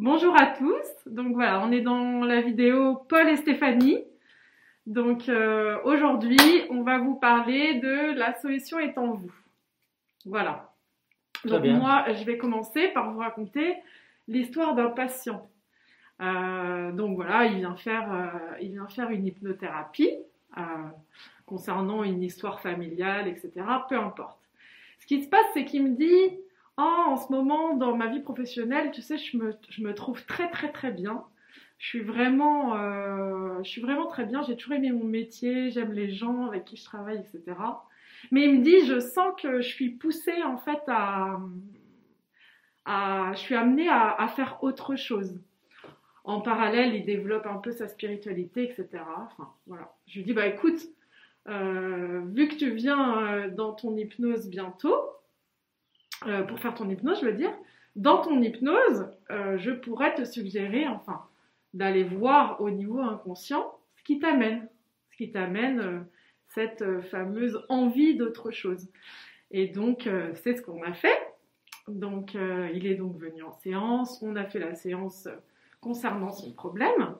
Bonjour à tous. Donc voilà, on est dans la vidéo Paul et Stéphanie. Donc euh, aujourd'hui, on va vous parler de la solution est en vous. Voilà. Donc moi, je vais commencer par vous raconter l'histoire d'un patient. Euh, donc voilà, il vient faire, euh, il vient faire une hypnothérapie concernant une histoire familiale, etc. Peu importe. Ce qui se passe, c'est qu'il me dit Oh, en ce moment, dans ma vie professionnelle, tu sais, je me, je me trouve très très très bien. Je suis vraiment, euh, je suis vraiment très bien. J'ai toujours aimé mon métier, j'aime les gens avec qui je travaille, etc. Mais il me dit, je sens que je suis poussée en fait à, je suis amenée à, à faire autre chose. En parallèle, il développe un peu sa spiritualité, etc. Enfin, voilà. Je lui dis, bah écoute, euh, vu que tu viens euh, dans ton hypnose bientôt, euh, pour faire ton hypnose, je veux dire, dans ton hypnose, euh, je pourrais te suggérer, enfin, d'aller voir au niveau inconscient ce qui t'amène, ce qui t'amène euh, cette fameuse envie d'autre chose. Et donc, c'est ce qu'on a fait. Donc, il est donc venu en séance, on a fait la séance concernant son problème.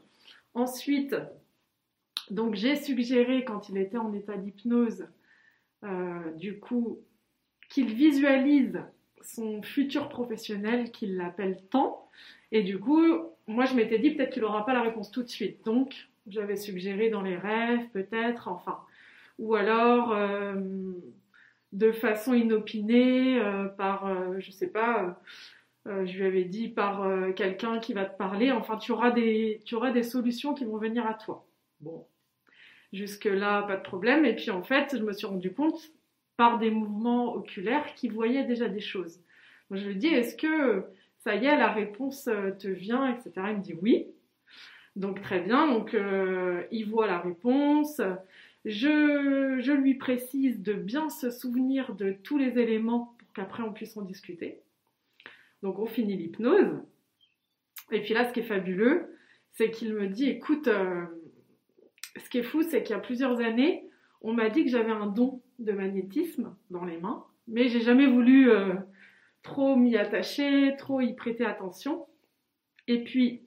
Ensuite, donc j'ai suggéré quand il était en état d'hypnose, du coup, qu'il visualise son futur professionnel, qu'il l'appelle tant. Et du coup, moi, je m'étais dit peut-être qu'il n'aura pas la réponse tout de suite. Donc, j'avais suggéré dans les rêves, peut-être, enfin. Ou alors, euh, de façon inopinée, euh, par, euh, je sais pas, je lui avais dit par quelqu'un qui va te parler. Enfin, tu auras, des, tu auras des solutions qui vont venir à toi. Bon, jusque-là, pas de problème. Et puis, en fait, je me suis rendu compte par des mouvements oculaires qui voyaient déjà des choses. Moi, je lui dis, est-ce que ça y est, la réponse euh, te vient, etc. Il me dit oui. Donc très bien, donc euh, il voit la réponse. Je, lui précise de bien se souvenir de tous les éléments pour qu'après on puisse en discuter. Donc on finit l'hypnose. Et puis là, ce qui est fabuleux, c'est qu'il me dit, écoute, euh, ce qui est fou, c'est qu'il y a plusieurs années, on m'a dit que j'avais un don de magnétisme dans les mains, mais j'ai jamais voulu euh, trop m'y attacher, trop y prêter attention. Et puis,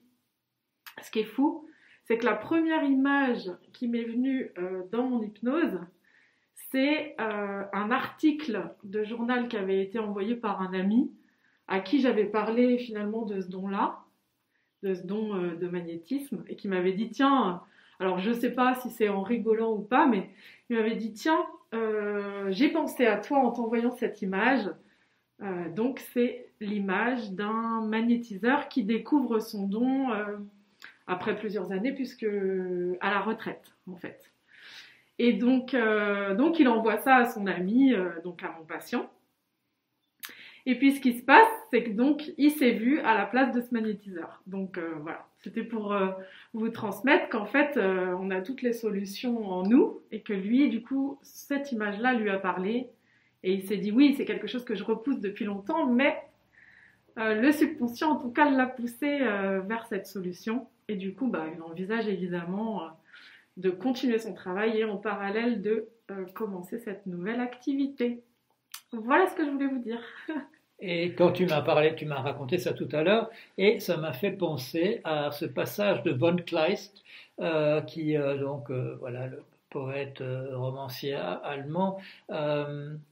ce qui est fou, c'est que la première image qui m'est venue euh, dans mon hypnose, c'est euh, un article de journal qui avait été envoyé par un ami à qui j'avais parlé finalement de ce don-là, de ce don de magnétisme, et qui m'avait dit tiens, alors je ne sais pas si c'est en rigolant ou pas, mais m'avait dit tiens, euh, j'ai pensé à toi en t'envoyant cette image. Euh, donc c'est l'image d'un magnétiseur qui découvre son don euh, après plusieurs années, puisque à la retraite en fait. Et donc, donc il envoie ça à son ami, donc à mon patient. Et puis ce qui se passe, c'est que donc il s'est vu à la place de ce magnétiseur. Donc euh, voilà, c'était pour euh, vous transmettre qu'en fait euh, on a toutes les solutions en nous et que lui, du coup, cette image-là lui a parlé et il s'est dit oui, c'est quelque chose que je repousse depuis longtemps, mais le subconscient en tout cas l'a poussé vers cette solution et du coup, bah, il envisage évidemment de continuer son travail et en parallèle de commencer cette nouvelle activité. Voilà ce que je voulais vous dire. Et quand tu m'as parlé, tu m'as raconté ça tout à l'heure, et ça m'a fait penser à ce passage de von Kleist, euh, qui euh, donc euh, voilà le poète romancier allemand.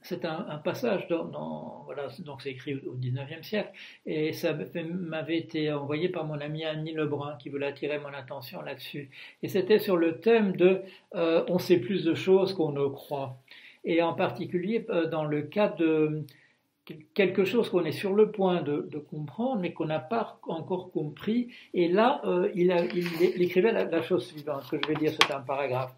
c'est un, passage dans, voilà donc c'est écrit au 19e siècle, et ça m'avait été envoyé par mon ami Annie Lebrun qui voulait attirer mon attention là-dessus. Et c'était sur le thème de on sait plus de choses qu'on ne croit et en particulier euh, dans le cas de quelque chose qu'on est sur le point de, comprendre, mais qu'on n'a pas encore compris. Et là, euh, il, écrivait la, chose suivante, que je vais dire, c'est un paragraphe.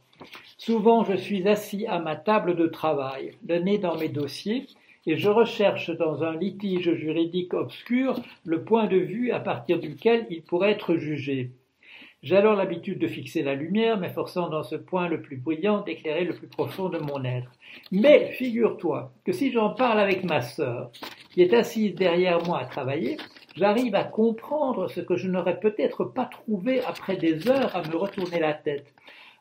Souvent, je suis assis à ma table de travail, le nez dans mes dossiers, et je recherche dans un litige juridique obscur le point de vue à partir duquel il pourrait être jugé. J'ai alors l'habitude de fixer la lumière, m'efforçant dans ce point le plus brillant d'éclairer le plus profond de mon être. Mais figure-toi que si j'en parle avec ma sœur, qui est assise derrière moi à travailler, j'arrive à comprendre ce que je n'aurais peut-être pas trouvé après des heures à me retourner la tête.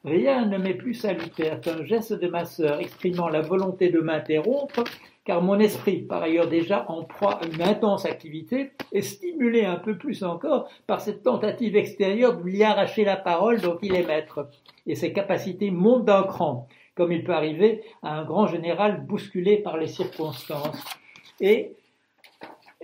Rien ne m'est plus salutaire qu'un geste de ma sœur exprimant la volonté de m'interrompre car mon esprit, par ailleurs déjà en proie à une intense activité, est stimulé un peu plus encore par cette tentative extérieure de lui arracher la parole dont il est maître. Et ses capacités montent d'un cran, comme il peut arriver à un grand général bousculé par les circonstances. Et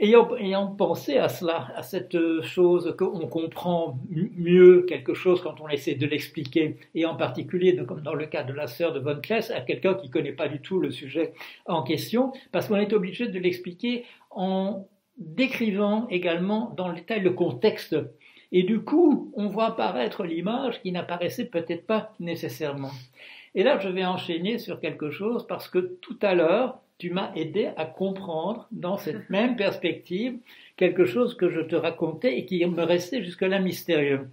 Ayant, pensé à cela, à cette chose qu'on comprend mieux quelque chose quand on essaie de l'expliquer, et en particulier, comme dans le cas de la sœur de Von Kless, à quelqu'un qui ne connaît pas du tout le sujet en question, parce qu'on est obligé de l'expliquer en décrivant également dans le détail le contexte. Et du coup, on voit apparaître l'image qui n'apparaissait peut-être pas nécessairement. Et là, je vais enchaîner sur quelque chose parce que tout à l'heure, tu m'as aidé à comprendre dans cette même perspective quelque chose que je te racontais et qui me restait jusque-là mystérieux.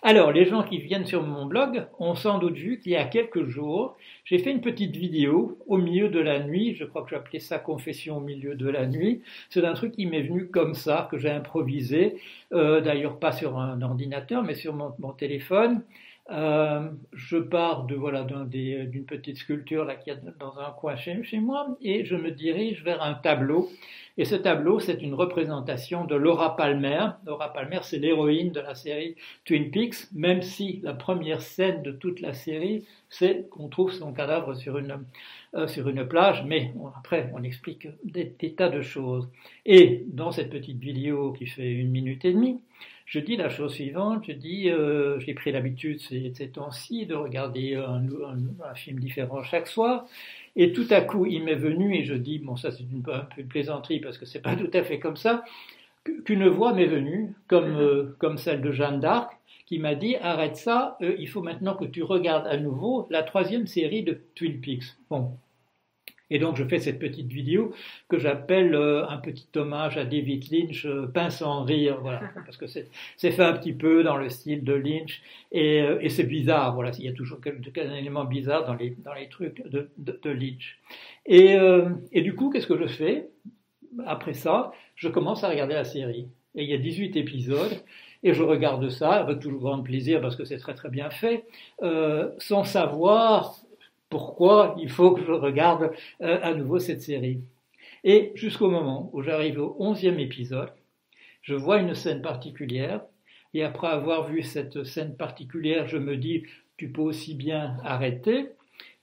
Alors, les gens qui viennent sur mon blog ont sans doute vu qu'il y a quelques jours, j'ai fait une petite vidéo au milieu de la nuit, je crois que j'appelais ça confession au milieu de la nuit, c'est un truc qui m'est venu comme ça, que j'ai improvisé, euh, d'ailleurs pas sur un ordinateur, mais sur mon téléphone, euh, je pars de voilà d'une petite sculpture là qui a dans un coin chez, moi et je me dirige vers un tableau. Et ce tableau, c'est une représentation de Laura Palmer. Laura Palmer, c'est l'héroïne de la série Twin Peaks, même si la première scène de toute la série, c'est qu'on trouve son cadavre sur une, euh, sur une plage, mais après, on explique des tas de choses. Et dans cette petite vidéo qui fait une minute et demie, je dis la chose suivante, je dis, euh, j'ai pris l'habitude ces, ces temps-ci de regarder un, un, film différent chaque soir, et tout à coup il m'est venu, et je dis, bon ça c'est une, un peu une plaisanterie parce que c'est pas tout à fait comme ça, qu'une voix m'est venue, comme, euh, comme celle de Jeanne d'Arc, qui m'a dit, arrête ça, euh, il faut maintenant que tu regardes à nouveau la troisième série de Twin Peaks. Bon, et donc je fais cette petite vidéo que j'appelle euh, un petit hommage à David Lynch, euh, pince en rire, voilà, parce que c'est fait un petit peu dans le style de Lynch. Et, euh, et c'est bizarre, voilà, il y a toujours quelques éléments bizarres dans les, dans les trucs de, de, de Lynch. Et, et du coup, qu'est-ce que je fais? Après ça, je commence à regarder la série. Et il y a 18 épisodes, et je regarde ça avec toujours grand plaisir parce que c'est très très bien fait, euh, sans savoir pourquoi il faut que je regarde euh, à nouveau cette série. Et jusqu'au moment où j'arrive au onzième épisode, je vois une scène particulière, et après avoir vu cette scène particulière, je me dis, tu peux aussi bien arrêter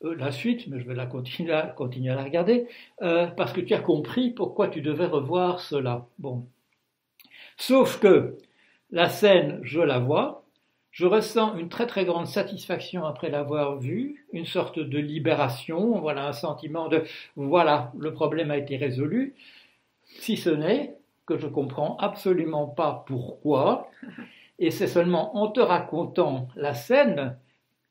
euh, la suite, mais je vais la continuer, à, la regarder, euh, parce que tu as compris pourquoi tu devais revoir cela. Bon. Sauf que la scène, je la vois, je ressens une très très grande satisfaction après l'avoir vu, une sorte de libération, voilà un sentiment de voilà, le problème a été résolu, si ce n'est que je comprends absolument pas pourquoi, et c'est seulement en te racontant la scène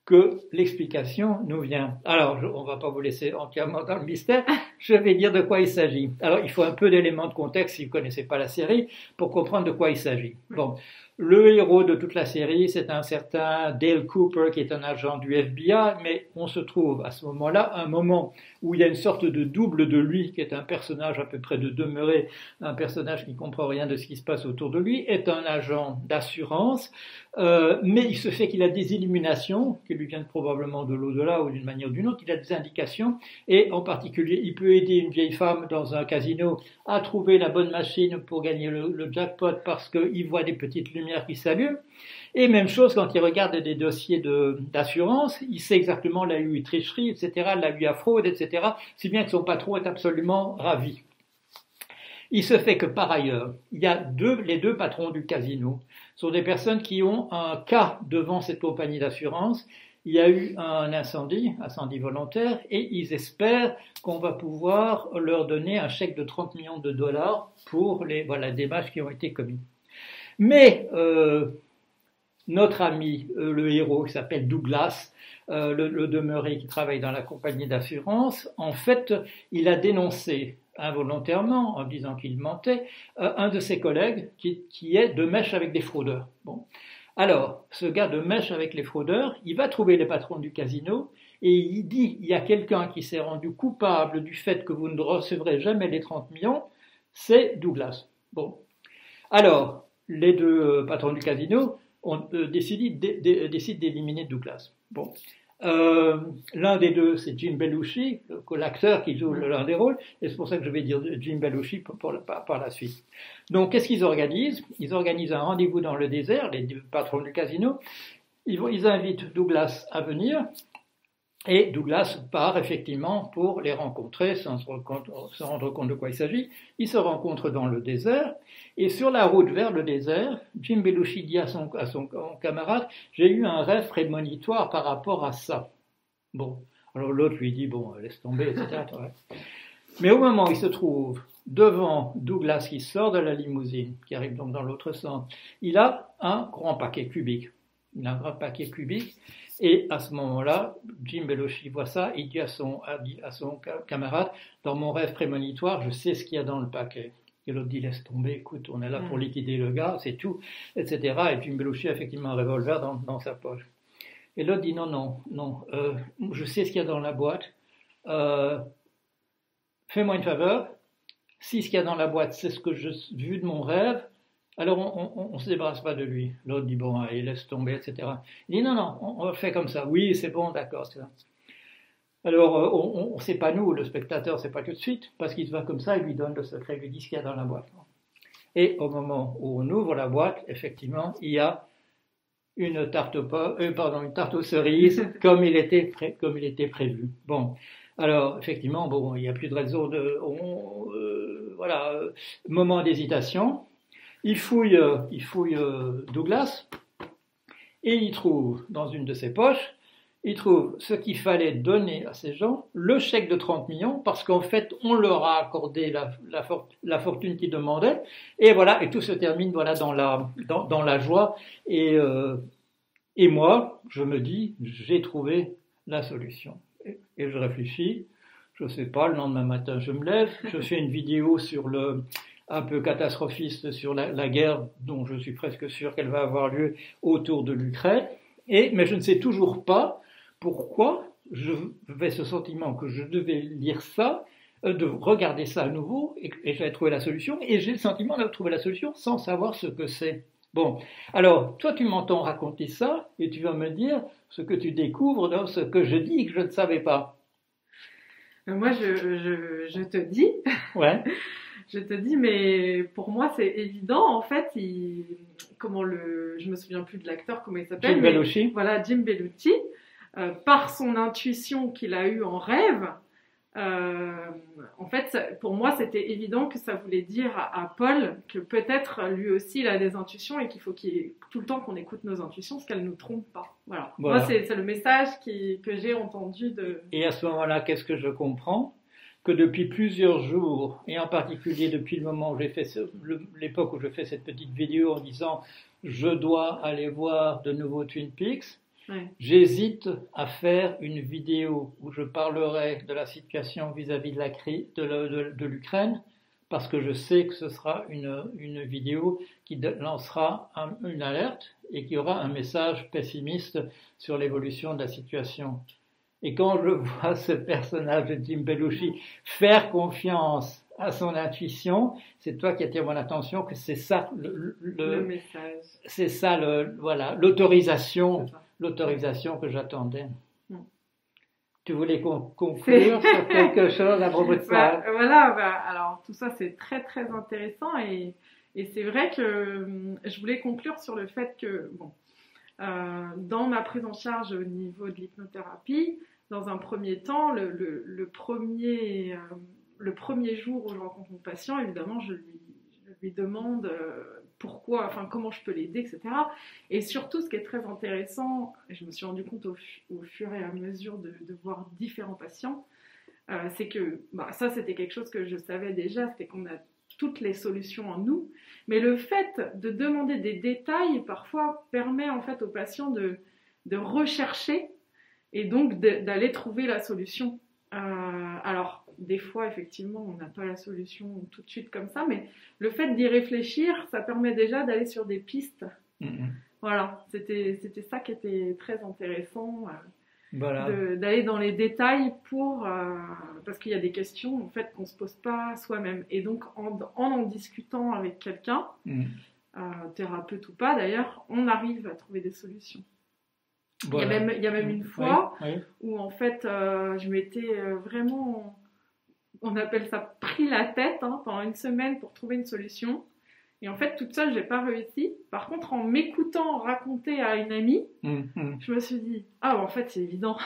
que l'explication nous vient. Alors, on ne va pas vous laisser entièrement dans le mystère, je vais dire de quoi il s'agit. Alors, il faut un peu d'éléments de contexte si vous ne connaissez pas la série pour comprendre de quoi il s'agit. Bon, le héros de toute la série, c'est un certain Dale Cooper qui est un agent du FBI, mais on se trouve à ce moment-là, un moment où il y a une sorte de double de lui, qui est un personnage à peu près de demeuré, un personnage qui ne comprend rien de ce qui se passe autour de lui, est un agent d'assurance, euh, mais il se fait qu'il a des illuminations, qui lui viennent probablement de l'au-delà ou d'une manière ou d'une autre, il a des indications, et en particulier, il peut aider une vieille femme dans un casino à trouver la bonne machine pour gagner le, le jackpot parce qu'il voit des petites lumières qui s'allume. Et même chose quand il regarde des dossiers d'assurance, il sait exactement là où il tricherie, etc., là où il y a fraude, etc., si bien que son patron est absolument ravi. Il se fait que par ailleurs, il y a les deux patrons du casino sont des personnes qui ont un cas devant cette compagnie d'assurance. Il y a eu un incendie, incendie volontaire, et ils espèrent qu'on va pouvoir leur donner un chèque de 30 millions de dollars pour les voilà, démarches qui ont été commises. Mais euh, notre ami, euh, le héros, qui s'appelle Douglas, euh, le, demeuré qui travaille dans la compagnie d'assurance, en fait, il a dénoncé involontairement, en disant qu'il mentait, un de ses collègues qui, qui, est de mèche avec des fraudeurs. Bon. Alors, ce gars de mèche avec les fraudeurs, il va trouver les patrons du casino et il dit, il y a quelqu'un qui s'est rendu coupable du fait que vous ne recevrez jamais les 30 millions, c'est Douglas. Bon. Alors, les deux euh, patrons du casino ont euh, décidé, d'éliminer Douglas. Bon. Euh, l'un des deux, c'est Jim Belushi, l'acteur qui joue l'un des rôles, et c'est pour ça que je vais dire Jim Belushi par, la suite. Donc, qu'est-ce qu'ils organisent? Ils organisent un rendez-vous dans le désert, les patrons du casino. Ils invitent Douglas à venir, et Douglas part effectivement pour les rencontrer sans se, rendre compte de quoi il s'agit. Ils se rencontrent dans le désert et sur la route vers le désert, Jim Belushi dit à son, à son camarade J'ai eu un rêve prémonitoire par rapport à ça. Bon, alors l'autre lui dit Bon, laisse tomber, etc. Mais au moment où il se trouve devant Douglas qui sort de la limousine, qui arrive donc dans l'autre sens, il a un grand paquet cubique. Il a un grand paquet cubique et à ce moment-là, Jim Belushi voit ça, il dit à son, à son camarade, dans mon rêve prémonitoire, je sais ce qu'il y a dans le paquet. Et l'autre dit, laisse tomber, écoute, on est là pour mm. liquider le gars, c'est tout, etc. Et Jim Belushi a effectivement un revolver dans, sa poche. Et l'autre dit, non, non, non, euh, je sais ce qu'il y a dans la boîte, euh, fais-moi une faveur, si ce qu'il y a dans la boîte, c'est ce que j'ai vu de mon rêve, alors on ne se débarrasse pas de lui. L'autre dit bon, il laisse tomber, etc. Il dit non, non, on, fait comme ça. Oui, c'est bon, d'accord. Alors euh, on ne sait pas nous, le spectateur, c'est pas tout de suite, parce qu'il se va comme ça, il lui donne le secret, il lui dit ce qu'il y a dans la boîte. Et au moment où on ouvre la boîte, effectivement, il y a une tarte, au, euh, pardon, une tarte aux cerises comme il était, comme il était prévu. Bon, alors effectivement, bon, il n'y a plus de raison de, euh, voilà, moment d'hésitation. Il fouille, euh, il fouille euh, Douglas et il trouve dans une de ses poches, il trouve ce qu'il fallait donner à ces gens, le chèque de 30 millions, parce qu'en fait, on leur a accordé la, fortune qu'ils demandaient, et voilà, et tout se termine voilà dans la, dans, la joie. Et, euh, et moi, je me dis, j'ai trouvé la solution. Et, et je réfléchis, je ne sais pas, le lendemain matin, je me lève, je fais une vidéo sur le, un peu catastrophiste sur la, guerre dont je suis presque sûr qu'elle va avoir lieu autour de l'Ukraine. Et, mais je ne sais toujours pas pourquoi j'avais ce sentiment que je devais lire ça, euh, de regarder ça à nouveau, et, et j'avais trouvé la solution, et j'ai le sentiment d'avoir trouvé la solution sans savoir ce que c'est. Bon, alors, toi, tu m'entends raconter ça, et tu vas me dire ce que tu découvres dans ce que je dis et que je ne savais pas. Moi, je, je, je te dis ouais. je te dis, mais pour moi, c'est évident. En fait, il, comment le, je me souviens plus de l'acteur, comment il s'appelle. Jim Belushi. Voilà, Jim Belushi, euh, par son intuition qu'il a eue en rêve. Euh, en fait, pour moi, c'était évident que ça voulait dire à, Paul que peut-être lui aussi il a des intuitions et qu'il faut qu'il tout le temps qu'on écoute nos intuitions, parce qu'elles ne nous trompent pas. Voilà. Moi, c'est le message que j'ai entendu de. Et à ce moment-là, qu'est-ce que je comprends? Que depuis plusieurs jours, et en particulier depuis le moment où j'ai fait l'époque où je fais cette petite vidéo en disant je dois aller voir de nouveau Twin Peaks, j'hésite à faire une vidéo où je parlerai de la situation vis-à-vis de la crise de, l'Ukraine, parce que je sais que ce sera une, une vidéo qui lancera une alerte et qui aura un message pessimiste sur l'évolution de la situation. Et quand je vois ce personnage de Jim Belushi faire confiance à son intuition, c'est toi qui attire mon attention que c'est ça le, le, message. C'est ça le voilà l'autorisation l'autorisation que j'attendais. Tu voulais conclure sur quelque chose à propos de ça? Bah, Voilà, bah, alors tout ça c'est très très intéressant et, et c'est vrai que hum, je voulais conclure sur le fait que bon, dans ma prise en charge au niveau de l'hypnothérapie, dans un premier temps, le, premier, euh, le premier jour où je rencontre mon patient, évidemment, je lui, demande euh, pourquoi, enfin comment je peux l'aider, etc. Et surtout, ce qui est très intéressant, et je me suis rendu compte au, fur et à mesure de, voir différents patients, euh, c'est que bah, ça, c'était quelque chose que je savais déjà, c'était qu'on a toutes les solutions en nous, mais le fait de demander des détails parfois permet en fait aux patients de, de rechercher et donc d'aller trouver la solution. Euh, alors, des fois, effectivement, on n'a pas la solution tout de suite comme ça, mais le fait d'y réfléchir, ça permet déjà d'aller sur des pistes. Mm-hmm. Voilà, c'était ça qui était très intéressant. Euh, d'aller dans les détails pour euh, parce qu'il y a des questions en fait qu'on se pose pas soi-même. Et donc en en, discutant avec quelqu'un mm. thérapeute ou pas d'ailleurs on arrive à trouver des solutions. Il, y a même, il y a même une fois où en fait euh, je m'étais euh, vraiment, on appelle ça pris la tête hein, pendant une semaine pour trouver une solution. Et en fait, toute seule, j'ai pas réussi. Par contre, en m'écoutant raconter à une amie, mmh, mmh. je me suis dit, ah, en fait, c'est évident.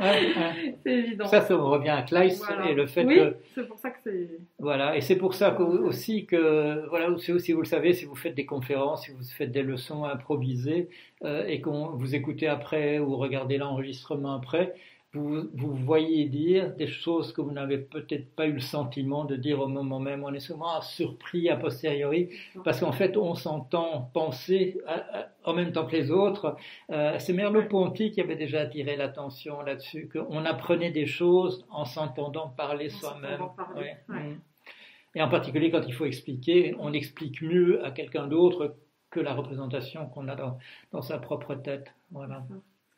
c'est évident. Ça, ça revient à Kleist et le fait oui, que. c'est pour ça que c'est. Voilà, et c'est pour ça aussi que, voilà, si vous le savez, si vous faites des conférences, si vous faites des leçons improvisées euh, et qu'on vous écoutez après ou regardez l'enregistrement après, vous, vous voyez dire des choses que vous n'avez peut-être pas eu le sentiment de dire au moment même. On est souvent surpris a posteriori parce qu'en fait, on s'entend penser en même temps que les autres. Euh, c'est Merleau-Ponty qui avait déjà attiré l'attention là-dessus, qu'on apprenait des choses en s'entendant parler soi-même. Mm. Et en particulier quand il faut expliquer, on explique mieux à quelqu'un d'autre que la représentation qu'on a dans, dans sa propre tête. Voilà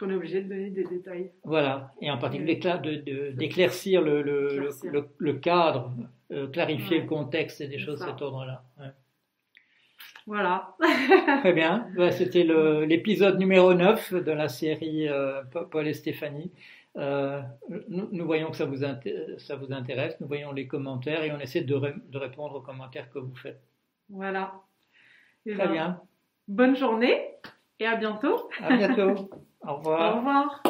qu'on est obligé de donner des détails. Voilà, et en particulier d'éclaircir le, le, le, cadre, euh, clarifier le contexte et des choses de cet ordre-là. Voilà. Très bien. Bah, c'était l'épisode numéro 9 de la série euh, Paul et Stéphanie. Euh, nous, voyons que ça vous, ça vous intéresse, nous voyons les commentaires et on essaie de, de répondre aux commentaires que vous faites. Voilà. Très ben, bien. Bonne journée et à bientôt. À bientôt. Au revoir.